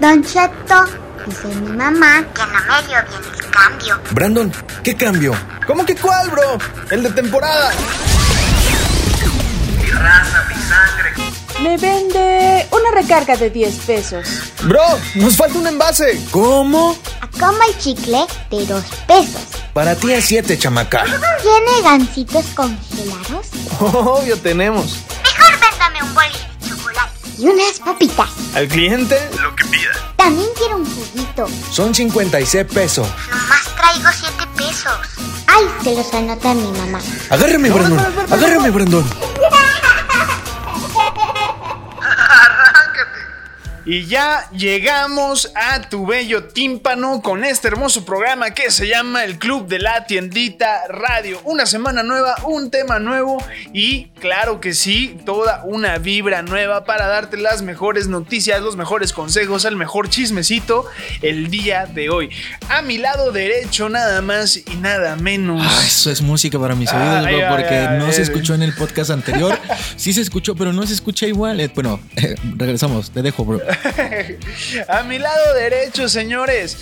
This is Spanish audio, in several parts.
Don Cheto, dice mi mamá que no me dio bien el cambio. Brandon, ¿qué cambio? ¿Cómo que cuál, bro? El de temporada. Mi raza, mi sangre. Me vende una recarga de 10 pesos. Bro, nos falta un envase. ¿Cómo? Como el chicle de 2 pesos. Para ti es 7, chamaca. ¿Tiene gancitos congelados? Obvio tenemos. Y unas papitas. Al cliente, Lo que pida. También quiero un juguito. Son 56 pesos. Nomás traigo 7 pesos. Ay, se los anota mi mamá. Agárrame, Brandon. Agárrame, Brandon. Y ya llegamos a tu bello tímpano con este hermoso programa que se llama El Club de la Tiendita Radio. Una semana nueva, un tema nuevo y claro que sí, toda una vibra nueva para darte las mejores noticias, los mejores consejos, el mejor chismecito el día de hoy. A mi lado derecho nada más y nada menos. Ah, eso es música para mis oídos, Ay, bro, porque ay, no se escuchó en el podcast anterior. Sí se escuchó, pero no se escucha igual. Eh, bueno, regresamos, te dejo, bro. A mi lado derecho, señores.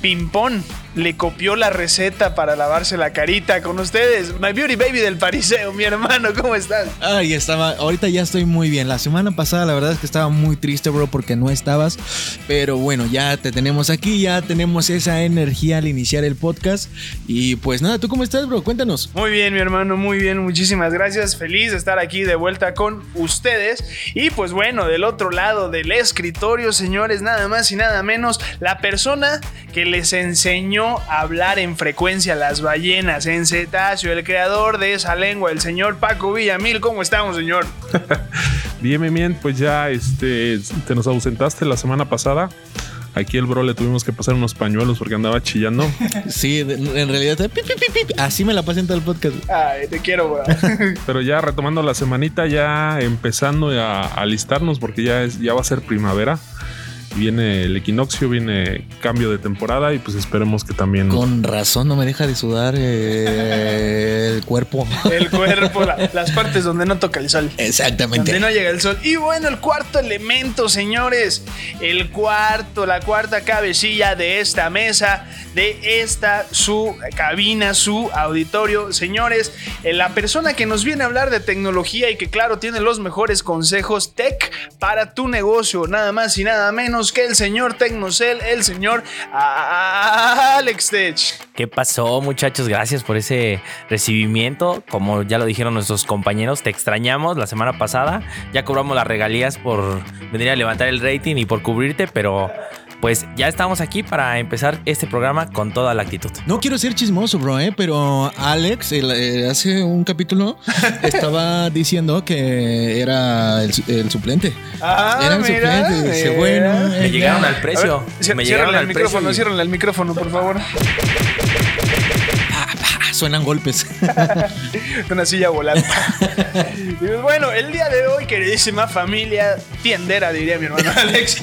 Pimpón le copió la receta para lavarse la carita con ustedes. My Beauty Baby del Pariseo, mi hermano, ¿cómo estás? Ay, estaba, ahorita ya estoy muy bien. La semana pasada la verdad es que estaba muy triste, bro, porque no estabas. Pero bueno, ya te tenemos aquí, ya tenemos esa energía al iniciar el podcast. Y pues nada, ¿tú cómo estás, bro? Cuéntanos. Muy bien, mi hermano, muy bien, muchísimas gracias. Feliz de estar aquí de vuelta con ustedes. Y pues bueno, del otro lado del escritorio, señores, nada más y nada menos, la persona que les enseñó a hablar en frecuencia las ballenas en cetáceo, el creador de esa lengua, el señor Paco Villamil. ¿Cómo estamos, señor? Bien, bien, bien, pues ya este, te nos ausentaste la semana pasada. Aquí el bro le tuvimos que pasar unos pañuelos porque andaba chillando. Sí, en realidad, pi, así me la pasé en todo el podcast. Ay, te quiero, bro. Pero ya retomando la semanita, ya empezando a a alistarnos porque ya, es, ya va a ser primavera. Viene el equinoccio, viene cambio de temporada y pues esperemos que también... Con razón no me deja de sudar eh, el cuerpo. El cuerpo, la- las partes donde no toca el sol. Exactamente. Donde no llega el sol. Y bueno, el cuarto elemento, señores. El cuarto, la cuarta cabecilla de esta mesa, de esta su cabina, su auditorio. Señores, eh, la persona que nos viene a hablar de tecnología y que claro tiene los mejores consejos tech para tu negocio. Nada más y nada menos que el señor Tecnocel, el señor Alex Tech. ¿Qué pasó, muchachos? Gracias por ese recibimiento. Como ya lo dijeron nuestros compañeros, te extrañamos la semana pasada. Ya cobramos las regalías por venir a levantar el rating y por cubrirte, pero pues ya estamos aquí para empezar este programa con toda la actitud. No quiero ser chismoso, bro, ¿eh? pero Alex el- eh, hace un capítulo estaba diciendo que era el, su- el suplente. Ah, era el mira, suplente. Dice, bueno, Me eh, llegaron al precio. Ver, me llegaron al el micrófono, precio. y- el micrófono, por favor. Suenan golpes. Una silla volando. Y pues bueno, el día de hoy, queridísima familia tiendera, diría mi hermano Alex.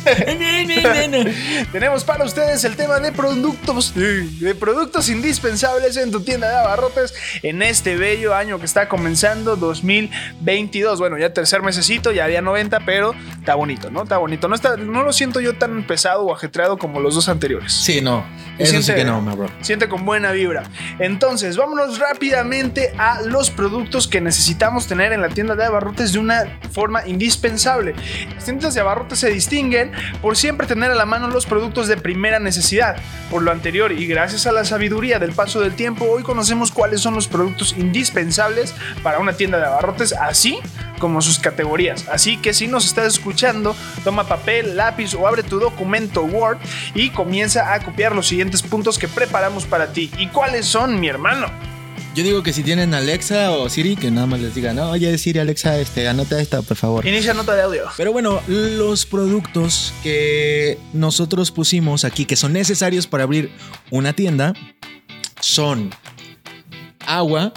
Tenemos para ustedes el tema de productos, de productos indispensables en tu tienda de abarrotes en este bello año que está comenzando 2022. Bueno, ya tercer mesecito, ya día 90, pero está bonito, ¿no? Está bonito. No, está, no lo siento yo tan pesado o ajetreado como los dos anteriores. Sí, no. Eso sí siente- que no, my bro. Siente con buena vibra. Entonces, vámonos rápidamente a los productos que necesitamos tener en la tienda de abarrotes de una forma indispensable. Las tiendas de abarrotes se distinguen por siempre tener a la mano los productos de primera necesidad. Por lo anterior y gracias a la sabiduría del paso del tiempo, hoy conocemos cuáles son los productos indispensables para una tienda de abarrotes, así como sus categorías. Así que si nos estás escuchando, toma papel, lápiz o abre tu documento Word y comienza a copiar los siguientes puntos que preparamos para ti. ¿Y cuáles son, mi hermano? Yo digo que si tienen Alexa o Siri, que nada más les digan, no, oye, Siri, Alexa, este, anota esta, por favor. Inicia nota de audio. Pero bueno, los productos que nosotros pusimos aquí, que son necesarios para abrir una tienda, son agua,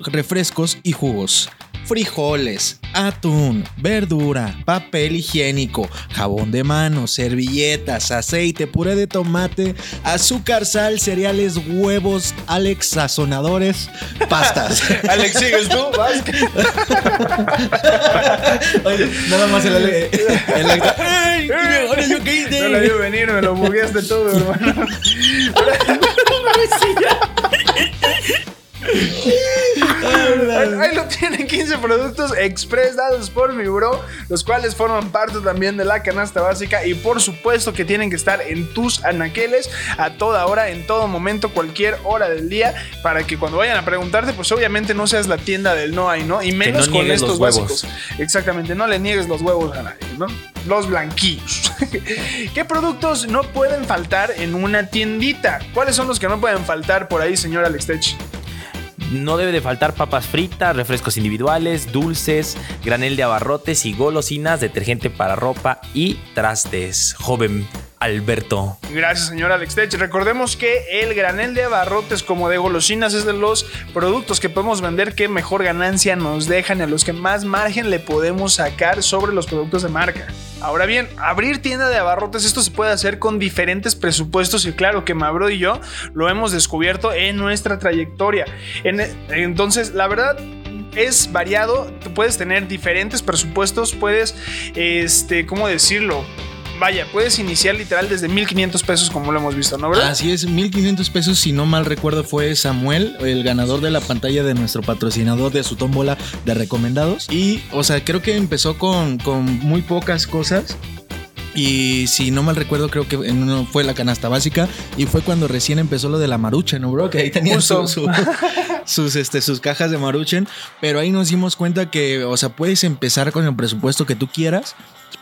refrescos y jugos. Frijoles, atún, verdura, papel higiénico, jabón de manos, servilletas, aceite, puré de tomate, azúcar, sal, cereales, huevos, Alex, sazonadores, pastas. Alex, ¿sigues tú? ¿Vas? Oye, nada más el, Ale- el Alex- ¡Ey! Ahora yo qué hice? No la vio venir, me lo bugueaste todo, hermano. Ahí, lo tienen 15 productos express dados por mi bro, los cuales forman parte también de la canasta básica y por supuesto que tienen que estar en tus anaqueles a toda hora, en todo momento, cualquier hora del día, para que cuando vayan a preguntarte, pues obviamente no seas la tienda del no hay, ¿no? Y menos con estos los huevos. básicos. Exactamente, no le niegues los huevos a nadie, ¿no? Los blanquillos. ¿Qué productos no pueden faltar en una tiendita? ¿Cuáles son los que no pueden faltar por ahí, señor Alex Tech? No debe de faltar papas fritas, refrescos individuales, dulces, granel de abarrotes y golosinas, detergente para ropa y trastes. Joven Alberto. Gracias, señor Alex Tech. Recordemos que el granel de abarrotes como de golosinas es de los productos que podemos vender que mejor ganancia nos dejan a los que más margen le podemos sacar sobre los productos de marca. Ahora bien, abrir tienda de abarrotes, esto se puede hacer con diferentes presupuestos y claro que Mabro y yo lo hemos descubierto en nuestra trayectoria. En- entonces, la verdad, es variado, tú puedes tener diferentes presupuestos, puedes, este, ¿cómo decirlo? Vaya, puedes iniciar literal desde 1500 pesos como lo hemos visto, ¿no, verdad? Así es, 1500 pesos, si no mal recuerdo, fue Samuel, el ganador de la pantalla de nuestro patrocinador de su tómbola de recomendados. Y, o sea, creo que empezó con, con muy pocas cosas. Y si no mal recuerdo, creo que en uno fue la canasta básica. Y fue cuando recién empezó lo de la Maruchen, ¿no, bro? Que ahí tenían su- sus, este, sus cajas de Maruchen. Pero ahí nos dimos cuenta que, o sea, puedes empezar con el presupuesto que tú quieras,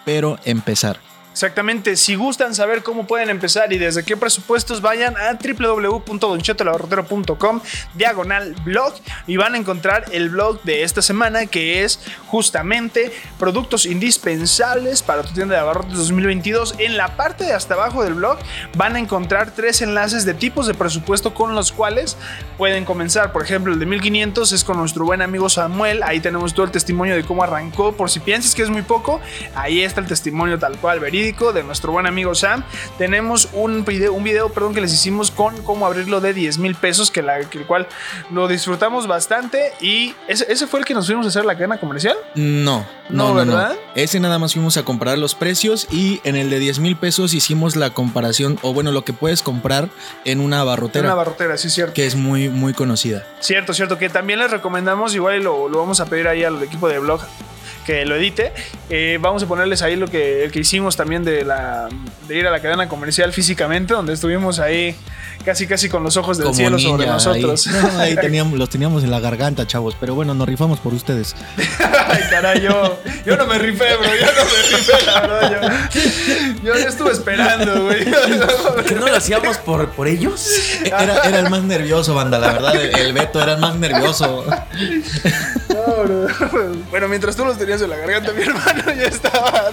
pero empezar. Exactamente, si gustan saber cómo pueden empezar y desde qué presupuestos, vayan a www.donchotelabarrotero.com diagonal blog y van a encontrar el blog de esta semana que es justamente productos indispensables para tu tienda de abarrotes 2022. En la parte de hasta abajo del blog van a encontrar tres enlaces de tipos de presupuesto con los cuales pueden comenzar. Por ejemplo, el de 1500 es con nuestro buen amigo Samuel. Ahí tenemos todo el testimonio de cómo arrancó. Por si piensas que es muy poco, ahí está el testimonio tal cual verídico de nuestro buen amigo Sam. Tenemos un video, un video perdón, que les hicimos con cómo abrirlo de 10 mil pesos, que, la, que el cual lo disfrutamos bastante. Y ese, ese fue el que nos fuimos a hacer la cadena comercial. No, No, no. ¿verdad? Ese nada más fuimos a comprar los precios y en el de 10 mil pesos hicimos la comparación, o bueno, lo que puedes comprar en una Era barrotera, una barrotera, sí, cierto. que es muy, muy conocida. Cierto, cierto, que también les recomendamos, igual lo, lo vamos a pedir ahí al equipo de blog que lo edite. Eh, vamos a ponerles ahí lo que, que hicimos también de, la, de ir a la cadena comercial físicamente, donde estuvimos ahí casi casi con los ojos del Como cielo sobre nosotros. Ahí, No, ahí teníamos, los teníamos en la garganta, chavos. Pero bueno, nos rifamos por ustedes. Ay, caray, yo, yo no me rifé, bro, yo no me rifé, la verdad. Yo, yo estuve esperando, güey. ¿Que no lo hacíamos por, por ellos? Era, era el más nervioso, banda. La verdad, el, el Beto era el más nervioso. No, bro. Bueno, mientras tú los tenías en la garganta, mi hermano ya estaba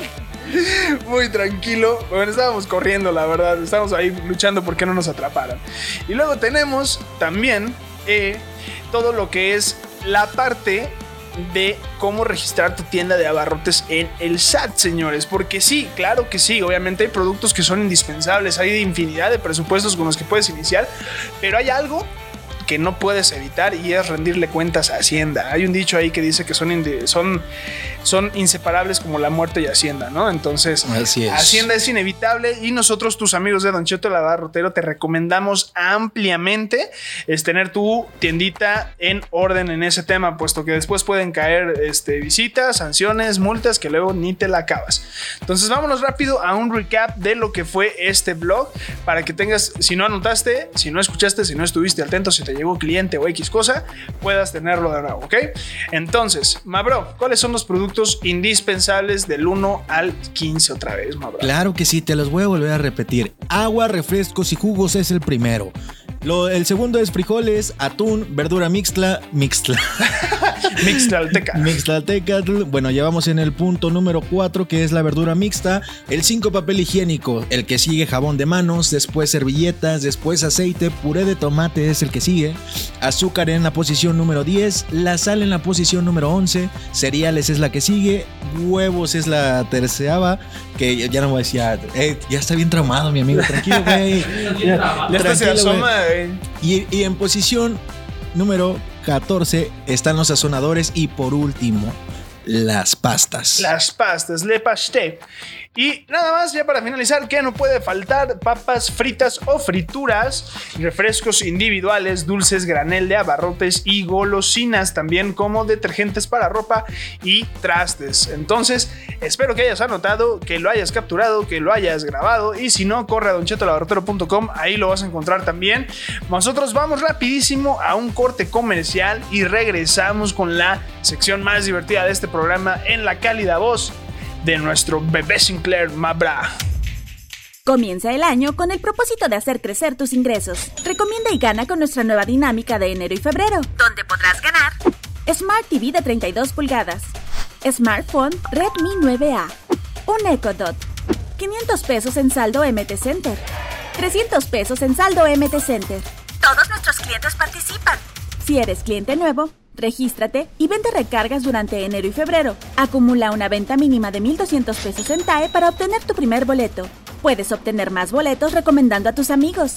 muy tranquilo. Bueno, estábamos corriendo, la verdad. Estábamos ahí luchando porque no nos atraparan. Y luego tenemos también eh, todo lo que es la parte de cómo registrar tu tienda de abarrotes en el SAT, señores. Porque sí, claro que sí. Obviamente hay productos que son indispensables. Hay infinidad de presupuestos con los que puedes iniciar. Pero hay algo que no puedes evitar y es rendirle cuentas a Hacienda. Hay un dicho ahí que dice que son, son, son inseparables como la muerte y Hacienda, ¿no? Entonces, Así es. Hacienda es inevitable y nosotros, tus amigos de Don Cheto el Abarrotero, te recomendamos ampliamente es tener tu tiendita en orden en ese tema, puesto que después pueden caer este, visitas, sanciones, multas que luego ni te la acabas. Entonces, vámonos rápido a un recap de lo que fue este blog para que tengas, si no anotaste, si no escuchaste, si no estuviste atento, si te llegó cliente o X cosa, puedas tenerlo de nuevo, ¿ok? Entonces, Mabro, ¿cuáles son los productos indispensables del 1 al 15 otra vez? Claro que sí, te los voy a volver a repetir. Agua, refrescos y jugos es el primero. Lo- el segundo es frijoles, atún, verdura mixta, mixta. Mixtlalteca. Mixtlaltecatl. Bueno, ya vamos en el punto número 4, que es la verdura mixta. El 5, papel higiénico. El que sigue, jabón de manos. Después, servilletas. Después, aceite. Puré de tomate es el que sigue. Azúcar en la posición número 10. La sal en la posición número 11. Cereales es la que sigue. Huevos es la terceava. Que ya- no voy a decir. Ya, eh, ya está bien traumado, mi amigo. Tranquilo, güey. Ya asoma, güey. Y, y en posición número 14 están los sazonadores y por último las pastas. Las pastas, le pasté. Y nada más, ya para finalizar, que no puede faltar papas fritas o frituras, refrescos individuales, dulces, granel de abarrotes y golosinas, también como detergentes para ropa y trastes. Entonces, espero que hayas anotado, que lo hayas capturado, que lo hayas grabado y si no, corre a donchetolabarrotero.com, ahí lo vas a encontrar también. Nosotros vamos rapidísimo a un corte comercial y regresamos con la sección más divertida de este programa en la cálida voz de nuestro bebé Sinclair Mabra. Comienza el año con el propósito de hacer crecer tus ingresos. Recomienda y gana con nuestra nueva dinámica de enero y febrero, donde podrás ganar Smart TV de 32 pulgadas, Smartphone Redmi 9A, un Echo Dot, 500 pesos en saldo MT Center, 300 pesos en saldo MT Center. Todos nuestros clientes participan. Si eres cliente nuevo, regístrate y vende recargas durante enero y febrero. Acumula una venta mínima de 1.200 pesos en TAE para obtener tu primer boleto. Puedes obtener más boletos recomendando a tus amigos.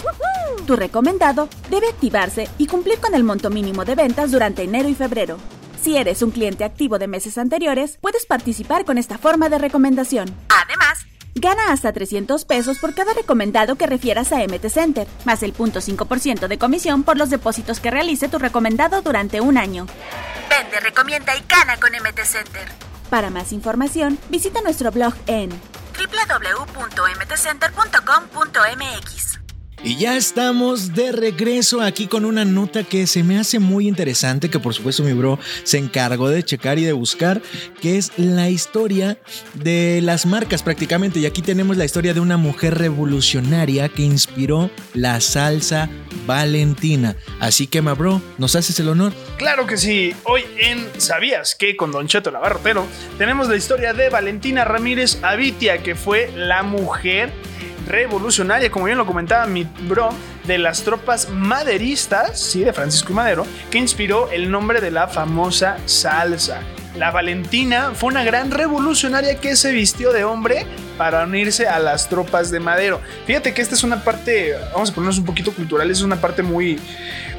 Tu recomendado debe activarse y cumplir con el monto mínimo de ventas durante enero y febrero. Si eres un cliente activo de meses anteriores, puedes participar con esta forma de recomendación. Además, Gana hasta 300 pesos por cada recomendado que refieras a MT Center, más el 0.5% de comisión por los depósitos que realice tu recomendado durante un año. Vende, recomienda y gana con MT Center. Para más información, visita nuestro blog en www.mtcenter.com.mx. Y ya estamos de regreso aquí con una nota que se me hace muy interesante, que por supuesto mi bro se encargó de checar y de buscar, que es la historia de las marcas prácticamente. Y aquí tenemos la historia de una mujer revolucionaria que inspiró la salsa Valentina. Así que, ma bro, ¿nos haces el honor? Claro que sí, hoy en ¿Sabías que con Don Cheto Labarrotero tenemos la historia de Valentina Ramírez Avitia, que fue la mujer revolucionaria, como bien lo comentaba mi bro, de las tropas maderistas, sí, de Francisco y Madero, que inspiró el nombre de la famosa salsa. La Valentina fue una gran revolucionaria que se vistió de hombre para unirse a las tropas de Madero. Fíjate que esta es una parte, vamos a ponernos un poquito cultural, es una parte muy,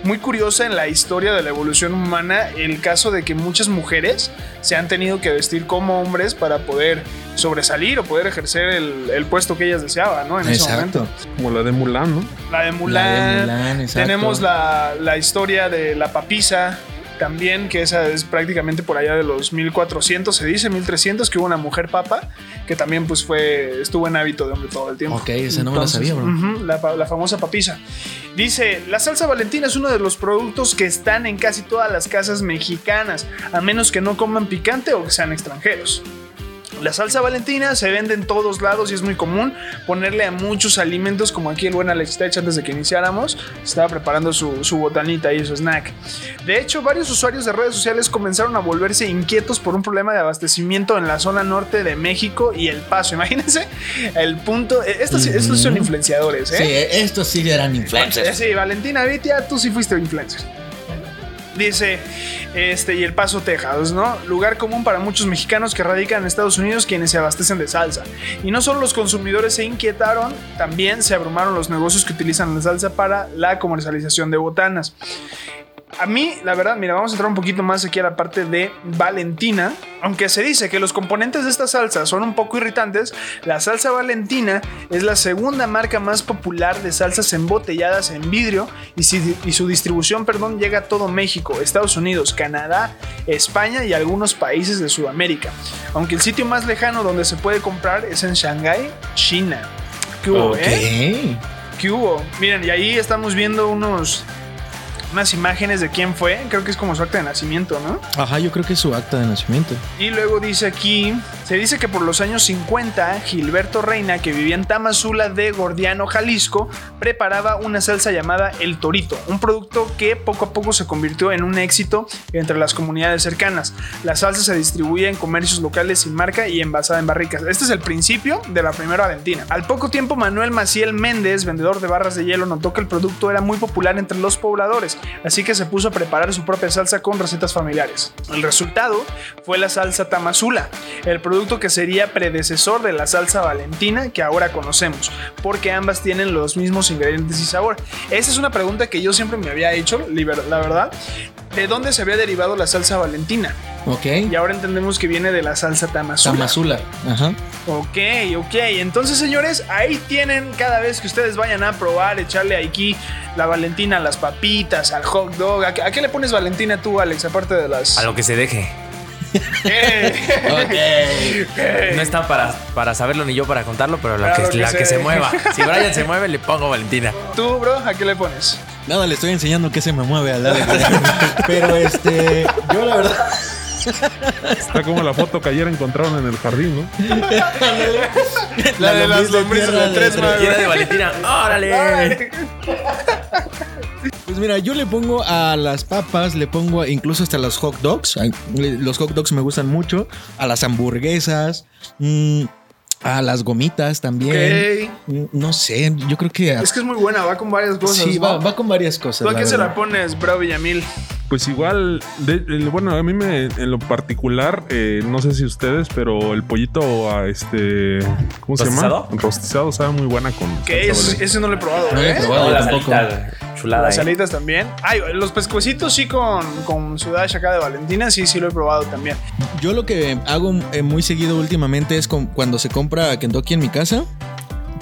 muy curiosa en la historia de la evolución humana, el caso de que muchas mujeres se han tenido que vestir como hombres para poder sobresalir o poder ejercer el, el puesto que ellas deseaban, ¿no? En ese momento. Como la de Mulan, ¿no? La de Mulan. La de Mulan, exacto. Tenemos la, la historia de la papisa. También, que esa es prácticamente por allá de los 1400, se dice 1300, que hubo una mujer papa que también pues fue, estuvo en hábito de hombre todo el tiempo. Ok, esa no me la sabía, bro. ujú, la, pa- la famosa papisa. Dice, la salsa valentina es uno de los productos que están en casi todas las casas mexicanas, a menos que no coman picante o que sean extranjeros. La salsa valentina se vende en todos lados y es muy común ponerle a muchos alimentos, como aquí el buen Alex Tech antes de que iniciáramos, estaba preparando su, su botanita y su snack. De hecho, varios usuarios de redes sociales comenzaron a volverse inquietos por un problema de abastecimiento en la zona norte de México y El Paso. Imagínense el punto. eh, Estos, estos son influenciadores, ¿eh? Sí, estos sí eran influencers. Sí, Valentina Vitia, tú sí fuiste influencer. Dice, este, y El Paso, Texas, ¿no? Lugar común para muchos mexicanos que radican en Estados Unidos quienes se abastecen de salsa. Y no solo los consumidores se inquietaron, también se abrumaron los negocios que utilizan la salsa para la comercialización de botanas. A mí, la verdad, mira, vamos a entrar un poquito más aquí a la parte de Valentina. Aunque se dice que los componentes de esta salsa son un poco irritantes, la salsa Valentina es la segunda marca más popular de salsas embotelladas en vidrio y, si- y su distribución, perdón, llega a todo México, Estados Unidos, Canadá, España y algunos países de Sudamérica. Aunque el sitio más lejano donde se puede comprar es en Shanghái, China. ¿Qué hubo, eh? ¿Qué hubo? Miren, y ahí estamos viendo unos unas imágenes de quién fue. Creo que es como su acta de nacimiento, ¿no? Ajá, yo creo que es su acta de nacimiento. Y luego dice aquí, se dice que por los años 50, Gilberto Reina, que vivía en Tamazula de Gordiano, Jalisco, preparaba una salsa llamada El Torito, un producto que poco a poco se convirtió en un éxito entre las comunidades cercanas. La salsa se distribuía en comercios locales sin marca y envasada en barricas. Este es el principio de la primera Valentina. Al poco tiempo, Manuel Maciel Méndez, vendedor de barras de hielo, notó que el producto era muy popular entre los pobladores, así que se puso a preparar su propia salsa con recetas familiares. El resultado fue la salsa Tamazula, el producto que sería predecesor de la salsa Valentina que ahora conocemos, porque ambas tienen los mismos ingredientes y sabor. Esa es una pregunta que yo siempre me había hecho, la verdad. ¿De dónde se había derivado la salsa Valentina? Ok. Y ahora entendemos que viene de la salsa Tamazula. Tamazula. Ajá. Ok, ok. Entonces, señores, ahí tienen cada vez que ustedes vayan a probar, echarle aquí la Valentina a las papitas, al hot dog. ¿A qué, a qué le pones Valentina tú, Alex? Aparte de las. A lo que se deje. ¿Qué? No está para, para saberlo ni yo para contarlo, pero la, Claro que, que la se que se deje. mueva. Si Brian se mueve, le pongo Valentina. ¿Tú, bro? ¿A qué le pones? Nada, le estoy enseñando que se me mueve al lado. Pero este, yo la verdad. Está como la foto que ayer encontraron en el jardín, ¿no? La de las lombrices de tres, de- man. Quiera de Valentina. ¡Órale! Pues mira, yo le pongo a las papas, le pongo incluso hasta los hot dogs. Los hot dogs me gustan mucho. A las hamburguesas. mm, a las gomitas también. No sé, yo creo que. Es que es muy buena, va con varias cosas. sí, va, va con varias cosas. ¿Tú a qué se la pones, bro Villamil? Pues igual, de- bueno, a mí me, en lo particular, eh, no sé si ustedes, pero el pollito a este, ¿cómo se llama? Rostizado sabe muy buena con. Que es, ese no lo he probado, No lo he ¿eh? probado. No, tampoco. chulada. Las ¿eh? alitas también. Ay, los pescuecitos sí con, con su dash acá de Valentina, sí, sí lo he probado también. Yo lo que hago eh, muy seguido últimamente es con- cuando se compra Kentucky en mi casa.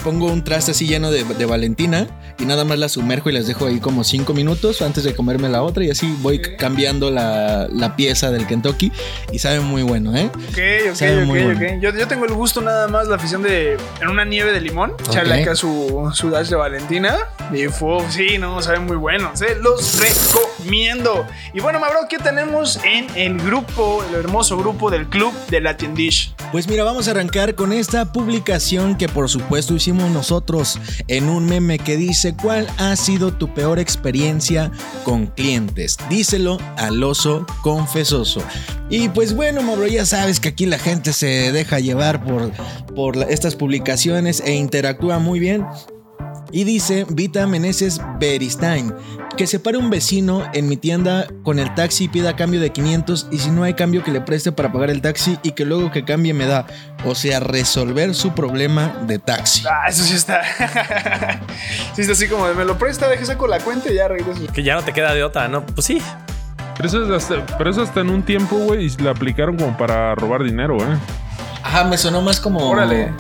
Pongo un traste así lleno de, de Valentina y nada más la sumerjo y las dejo ahí como 5 minutos antes de comerme la otra y así voy cambiando la, la pieza del Kentucky y sabe muy bueno, ¿eh? Ok, ok, Sabe ok, bueno. Yo, yo tengo el gusto nada más, la afición de en una nieve de limón, echarle Ok. acá su, su dash de Valentina. Y fu, sí, no, saben muy buenos. Se los recomiendo. Y bueno, Mabro, ¿qué tenemos en el grupo, el hermoso grupo del club de la Tiendish? Pues mira, vamos a arrancar con esta publicación que por supuesto hicimos nosotros en un meme que dice ¿Cuál ha sido tu peor experiencia con clientes? Díselo al oso confesoso. Y pues bueno, Mauro, ya sabes que aquí la gente se deja llevar por, por estas publicaciones e interactúa muy bien. Y dice Vita Meneses Beristain que se pare un vecino en mi tienda con el taxi y pida cambio de 500 y si no hay cambio que le preste para pagar el taxi y que luego que cambie me da. O sea, resolver su problema de taxi. Ah, eso sí está. sí está así como de me lo presta, deje saco la cuenta y ya regreso. Que ya no te queda de otra, ¿no? Pues sí. Pero eso, es hasta, pero eso hasta en un tiempo, güey, y la aplicaron como para robar dinero, ¿eh? Ajá, me sonó más como. Órale.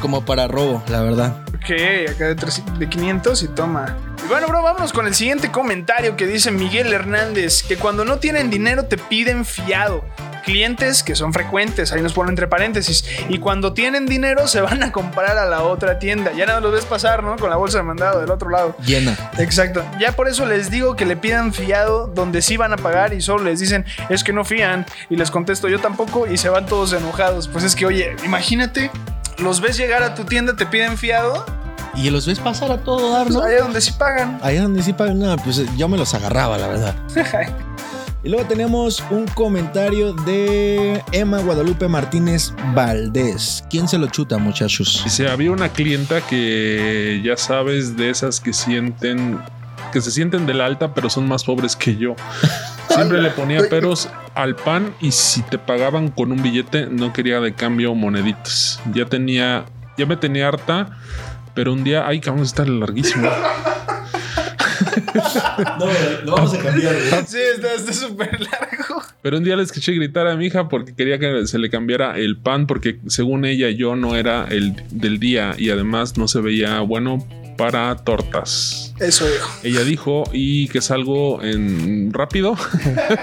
Como para robo, la verdad. Ok, acá de, 300 de 500 y toma. Bueno, bro, vámonos con el siguiente comentario que dice Miguel Hernández, que cuando no tienen dinero te piden fiado. Clientes que son frecuentes, ahí nos ponen entre paréntesis. Y cuando tienen dinero se van a comprar a la otra tienda. Ya nada los ves pasar, ¿no? Con la bolsa de mandado del otro lado. Llena. Exacto. Ya por eso les digo que le pidan fiado donde sí van a pagar y solo les dicen es que no fían. Y les contesto yo tampoco y se van todos enojados. Pues es que, oye, imagínate, los ves llegar a tu tienda, te piden fiado, Y los ves pasar a todo dar, pues ¿no? allá donde sí pagan. Allá donde sí pagan nada, pues yo me los agarraba, la verdad. Y luego tenemos un comentario de Emma Guadalupe Martínez Valdés. ¿Quién se lo chuta, muchachos? Dice, había una clienta que ya sabes de esas que sienten que se sienten de la alta pero son más pobres que yo. Siempre le ponía peros al pan y si te pagaban con un billete no quería de cambio moneditas. Ya tenía, ya me tenía harta, pero un día, ay, cabrón, está larguísimo. No, lo vamos a cambiar. Sí, está está súper largo. Pero un día le escuché gritar a mi hija porque quería que se le cambiara el pan porque según ella yo no era el del día y además no se veía bueno para tortas. Eso dijo. Ella dijo y que salgo en rápido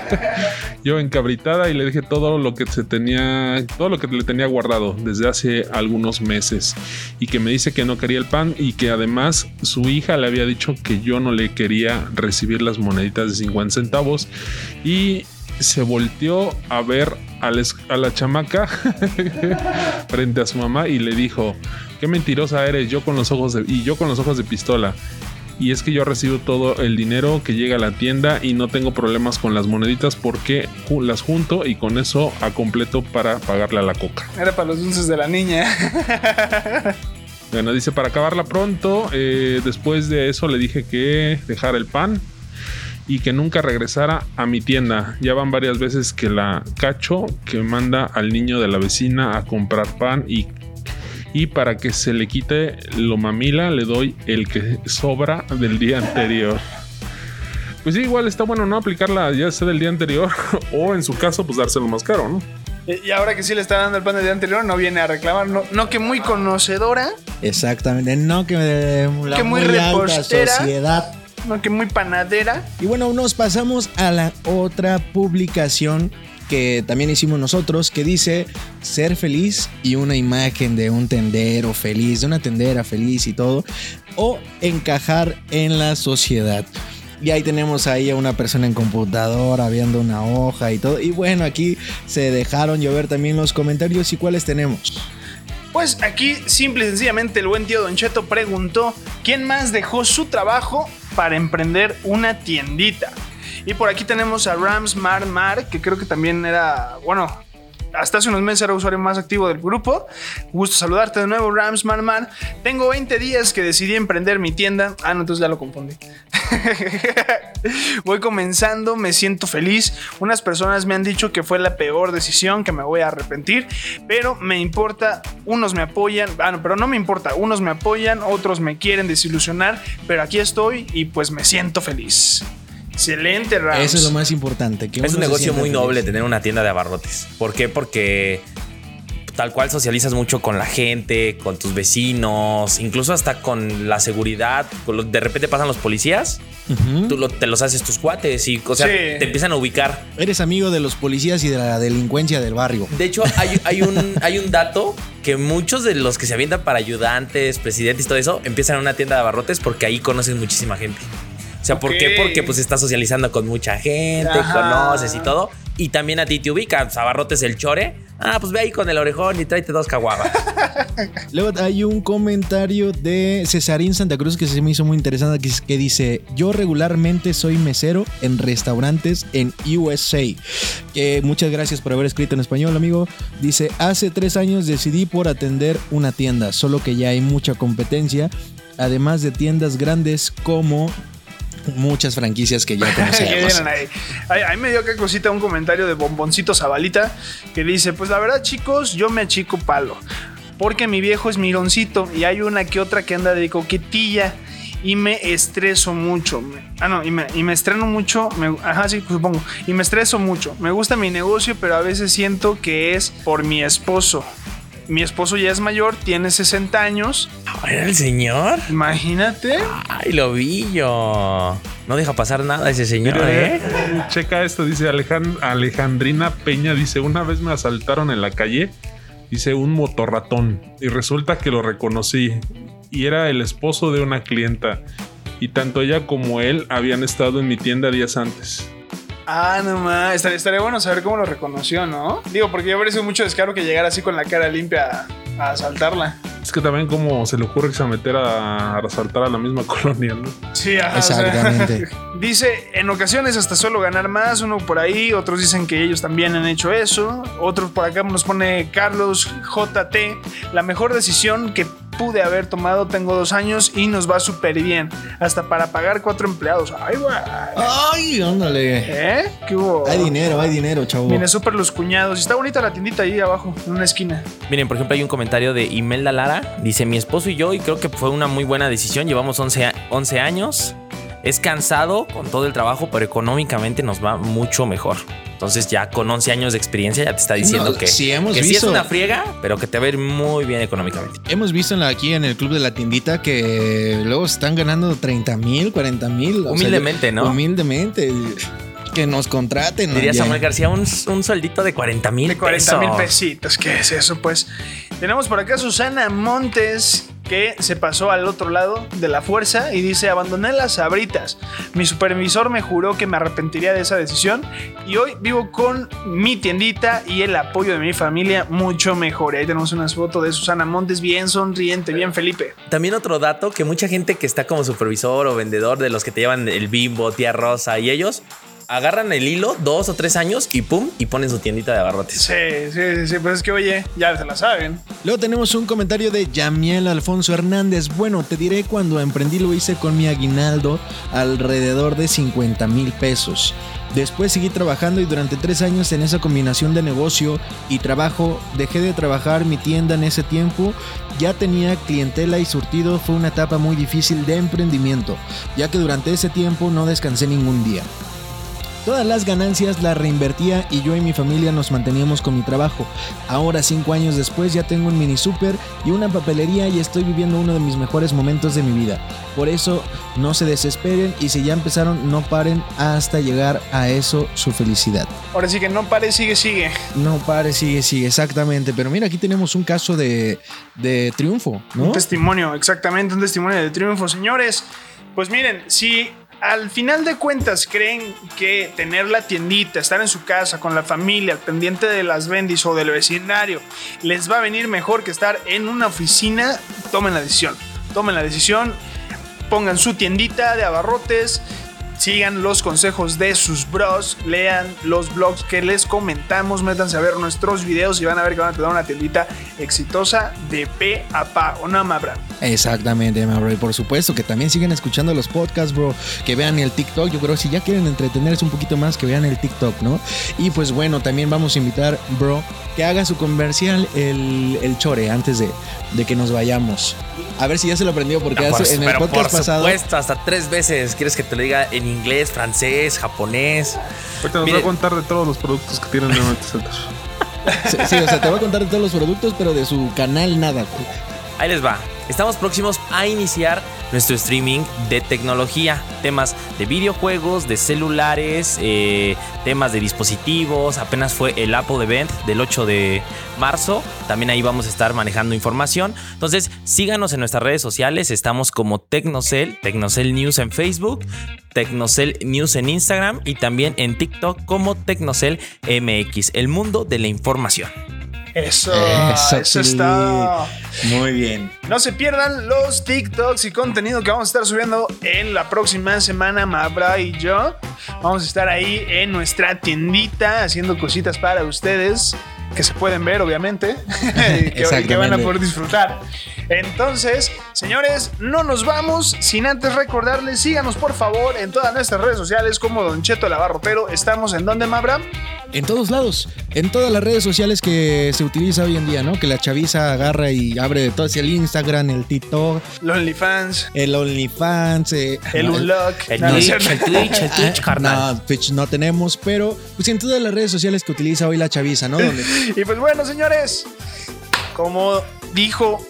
yo encabritada y le dije todo lo que se tenía, todo lo que le tenía guardado desde hace algunos meses y que me dice que no quería el pan y que además su hija le había dicho que yo no le quería recibir las moneditas de 50 centavos y se volteó a ver a la, chamaca frente a su mamá y le dijo, qué mentirosa eres, yo con los ojos de, y yo con los ojos de pistola. Y es que yo recibo todo el dinero que llega a la tienda y no tengo problemas con las moneditas porque las junto y con eso a completo para pagarle a la coca. Era para los dulces de la niña. Bueno, dice para acabarla pronto. eh, después de eso le dije que dejara el pan y que nunca regresara a mi tienda. Ya van varias veces que la cacho que manda al niño de la vecina a comprar pan y, y para que se le quite lo mamila le doy el que sobra del día anterior. Pues sí, igual está bueno no aplicarla ya sea del día anterior o en su caso pues dárselo más caro, ¿no? y ahora que sí le está dando el pan del día anterior, no viene a reclamar. No, no que muy conocedora, Exactamente. No que eh, la Que muy alta repostera. sociedad. no que muy panadera. Y bueno, nos pasamos a la otra publicación que también hicimos nosotros, que dice ser feliz y una imagen de un tendero feliz, de una tendera feliz y todo, o encajar en la sociedad. Y ahí tenemos ahí a una persona en computadora viendo una hoja y todo. Y bueno, aquí se dejaron llover también los comentarios. ¿Y cuáles tenemos? Pues aquí, simple y sencillamente, el buen tío Don Cheto preguntó: ¿Quién más dejó su trabajo para emprender una tiendita? Y por aquí tenemos a Rams Mar Mar, que creo que también era, bueno, hasta hace unos meses era usuario más activo del grupo. Gusto saludarte de nuevo, Rams Mar Mar. Tengo 20 días que decidí emprender mi tienda. Ah, no, entonces ya lo confundí. voy comenzando, me siento feliz. Unas personas me han dicho que fue la peor decisión, que me voy a arrepentir, pero me importa, unos me apoyan, ah, no, pero no me importa, unos me apoyan, otros me quieren desilusionar, pero aquí estoy y pues me siento feliz. Excelente, Rams. Eso es lo más importante. que Es un negocio muy feliz. noble tener una tienda de abarrotes. ¿Por qué? Porque tal cual socializas mucho con la gente, con tus vecinos, incluso hasta con la seguridad. de repente pasan los policías, tú lo- te los haces tus cuates y o sea, Sí. te empiezan a ubicar. Eres amigo de los policías y de la delincuencia del barrio. De hecho, hay, hay un, hay un dato que muchos de los que se avientan para ayudantes, presidentes y todo eso, empiezan en una tienda de abarrotes porque ahí conocen muchísima gente. O sea, ¿por qué? Porque pues estás socializando con mucha gente, Ajá. conoces y todo. Y también a ti te ubican. Abarrotes el chore. Ah, pues ve ahí con el orejón y tráete dos caguamas. Luego hay un comentario de Cesarín Santa Cruz que se me hizo muy interesante que, que dice, yo regularmente soy mesero en restaurantes en USA. Que muchas gracias por haber escrito en español, amigo. Dice, hace tres años decidí por atender una tienda, solo que ya hay mucha competencia, además de tiendas grandes como muchas franquicias que ya ¿Qué conocemos. ahí? Ahí- ahí me dio que cosita un comentario de Bomboncito Zabalita que dice: Pues la verdad, chicos, yo me achico palo. Porque mi viejo es mironcito y hay una que otra que anda de coquetilla y me estreso mucho. Ah, no, y me, y me estreno mucho. me- ajá, sí, supongo. Y me estreso mucho. Me gusta mi negocio, pero a veces siento que es por mi esposo. Mi esposo ya es mayor, tiene 60 años. ¿Era el señor? Imagínate. Ay, lo vi yo. No deja pasar nada ese señor, Mira, ¿eh? Checa esto, dice Alejan- Alejandrina Peña, dice, una vez me asaltaron en la calle, dice un motorratón, y resulta que lo reconocí, y era el esposo de una clienta, y tanto ella como él habían estado en mi tienda días antes. Ah, no más. Estaría, estaría bueno saber cómo lo reconoció, ¿no? Digo, porque ya parece mucho descaro que llegara así con la cara limpia a, a asaltarla. Es que también como se le ocurre que se a meter a, a asaltar a la misma colonia, ¿no? Sí, ajá, o sea, Exactamente. dice, en ocasiones hasta suelo ganar más, uno por ahí, otros dicen que ellos también han hecho eso, otros por acá nos pone Carlos JT, la mejor decisión que pude haber tomado, tengo dos años y nos va súper bien, hasta para pagar cuatro empleados. Ay, güey. Ay, ándale. ¿Eh? ¿Qué hubo? Hay dinero, hay dinero, chavo. Viene súper los cuñados. Y está bonita la tiendita ahí abajo, en una esquina. Miren, por ejemplo, hay un comentario de Imelda Lara. Dice, mi esposo y yo, y creo que fue una muy buena decisión, llevamos 11, a- 11 años. Es cansado con todo el trabajo, pero económicamente nos va mucho mejor. Entonces ya con 11 años de experiencia ya te está diciendo No, que, sí hemos que sí es visto. una friega, pero que te va a ir muy bien económicamente. Hemos visto en la- aquí en el club de la tiendita que luego están ganando 30 mil, 40 mil. Humildemente, ¿no? Humildemente. Que nos contraten. Diría oye. Samuel García, un, un sueldito de 40 mil De 40 mil pesos. pesitos. ¿Qué es eso? Pues tenemos por acá a Susana Montes que se pasó al otro lado de la fuerza y dice, abandoné las sabritas. Mi supervisor me juró que me arrepentiría de esa decisión y hoy vivo con mi tiendita y el apoyo de mi familia mucho mejor. Y ahí tenemos unas fotos de Susana Montes bien sonriente, bien Felipe. También otro dato, que mucha gente que está como supervisor o vendedor de los que te llevan el bimbo, tía rosa y ellos agarran el hilo dos o tres años y pum, y ponen su tiendita de abarrotes. Sí, sí, sí, sí, pues es que oye, ya se la saben. Luego tenemos un comentario de Yamiel Alfonso Hernández. Bueno, te diré cuando emprendí lo hice con mi aguinaldo alrededor de 50 mil pesos. Después seguí trabajando y durante tres años en esa combinación de negocio y trabajo dejé de trabajar mi tienda en ese tiempo. Ya tenía clientela y surtido. Fue una etapa muy difícil de emprendimiento, ya que durante ese tiempo no descansé ningún día. Todas las ganancias las reinvertía y yo y mi familia nos manteníamos con mi trabajo. Ahora, cinco años después, ya tengo un mini super y una papelería y estoy viviendo uno de mis mejores momentos de mi vida. Por eso, no se desesperen y si ya empezaron, no paren hasta llegar a eso su felicidad. Ahora sí que no pare, sigue, sigue. No pare, sigue, sigue, exactamente. Pero mira, aquí tenemos un caso de, de triunfo, ¿no? Un testimonio, exactamente, un testimonio de triunfo, señores. Pues miren, si al final de cuentas creen que tener la tiendita, estar en su casa con la familia, pendiente de las bendis o del vecindario, les va a venir mejor que estar en una oficina, tomen la decisión. Tomen la decisión, pongan su tiendita de abarrotes, sigan los consejos de sus bros, lean los blogs que les comentamos, métanse a ver nuestros videos y van a ver que van a tener una tiendita exitosa de P a Pa, ¿o no, Mabra? Exactamente, ma, bro. Y por supuesto que también sigan escuchando los podcasts, bro. Que vean el TikTok. Yo creo que si ya quieren entretenerse un poquito más, que vean el TikTok, ¿no? Y pues bueno, también vamos a invitar, bro, que haga su comercial el, el chore antes de, de que nos vayamos. A ver si ya se lo aprendió, porque por- hace- en el pero podcast por pasado. supuesto, hasta tres veces. ¿Quieres que te lo diga en inglés, francés, japonés? Ahorita nos Mire. va a contar de todos los productos que tienen en el Center. Sí, sí, o sea, te voy a contar de todos los productos, pero de su canal nada. Ahí les va. Estamos próximos a iniciar nuestro streaming de tecnología, temas de videojuegos, de celulares, eh, temas de dispositivos. Apenas fue el Apple Event del 8 de marzo. También ahí vamos a estar manejando información. Entonces, síganos en nuestras redes sociales. Estamos como Tecnocel, Tecnocel News en Facebook, Tecnocel News en Instagram y también en TikTok como Tecnocel MX, el mundo de la información. Eso, Eso, está. Muy bien. No se pierdan los TikToks y contenido que vamos a estar subiendo en la próxima semana, Mabra y yo. Vamos a estar ahí en nuestra tiendita haciendo cositas para ustedes que se pueden ver, obviamente, y que, que van a poder disfrutar. Entonces, señores, no nos vamos sin antes recordarles, síganos por favor en todas nuestras redes sociales como Don Cheto el Abarrotero. Estamos en donde, Mabra? En todos lados, en todas las redes sociales que se utiliza hoy en día, ¿no? Que la chaviza agarra y abre de todo, hacia el Instagram, el TikTok, Los OnlyFans, el OnlyFans, eh, el Unlock. El No, no es Twitch, el Twitch, el Twitch, carnal. No, Twitch no tenemos, pero pues en todas las redes sociales que utiliza hoy la chaviza, ¿no? Donde Y pues bueno, señores, como dijo,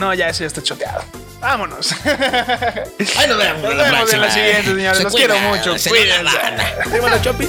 no, ya ese ya está choteado. Vámonos. Ahí nos vemos, Nos vemos en la siguiente, señores. Los quiero mucho. Cuídense. Dímelo, Chopi.